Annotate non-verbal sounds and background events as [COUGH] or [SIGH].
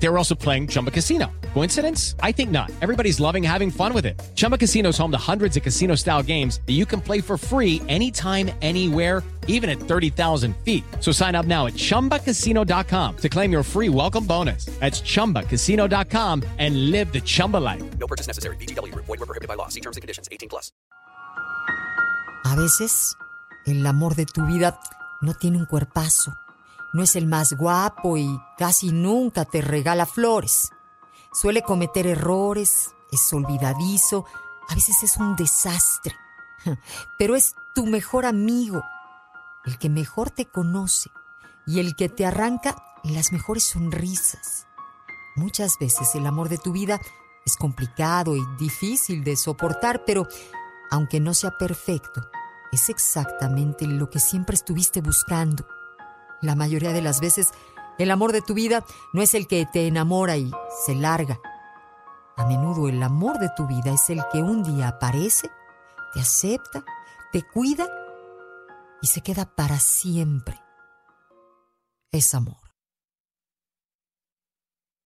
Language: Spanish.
They were also playing Chumba Casino. Coincidence? I think not. Everybody's loving having fun with it. Chumba Casino is home to hundreds of casino style games that you can play for free anytime, anywhere, even at 30,000 feet. So sign up now at chumbacasino.com to claim your free welcome bonus. That's chumbacasino.com and live the Chumba life. No purchase necessary. BGW. Void were prohibited by law. See terms and conditions. 18 plus. A veces, el amor de tu vida no tiene un cuerpazo. No es el más guapo y casi nunca te regala flores. Suele cometer errores, es olvidadizo, a veces es un desastre. [LAUGHS] Pero es tu mejor amigo, el que mejor te conoce y el que te arranca las mejores sonrisas. Muchas veces el amor de tu vida es complicado y difícil de soportar, pero aunque no sea perfecto, es exactamente lo que siempre estuviste buscando. La mayoría de las veces, el amor de tu vida no es el que te enamora y se larga. A menudo el amor de tu vida es el que un día aparece, te acepta, te cuida y se queda para siempre. Es amor.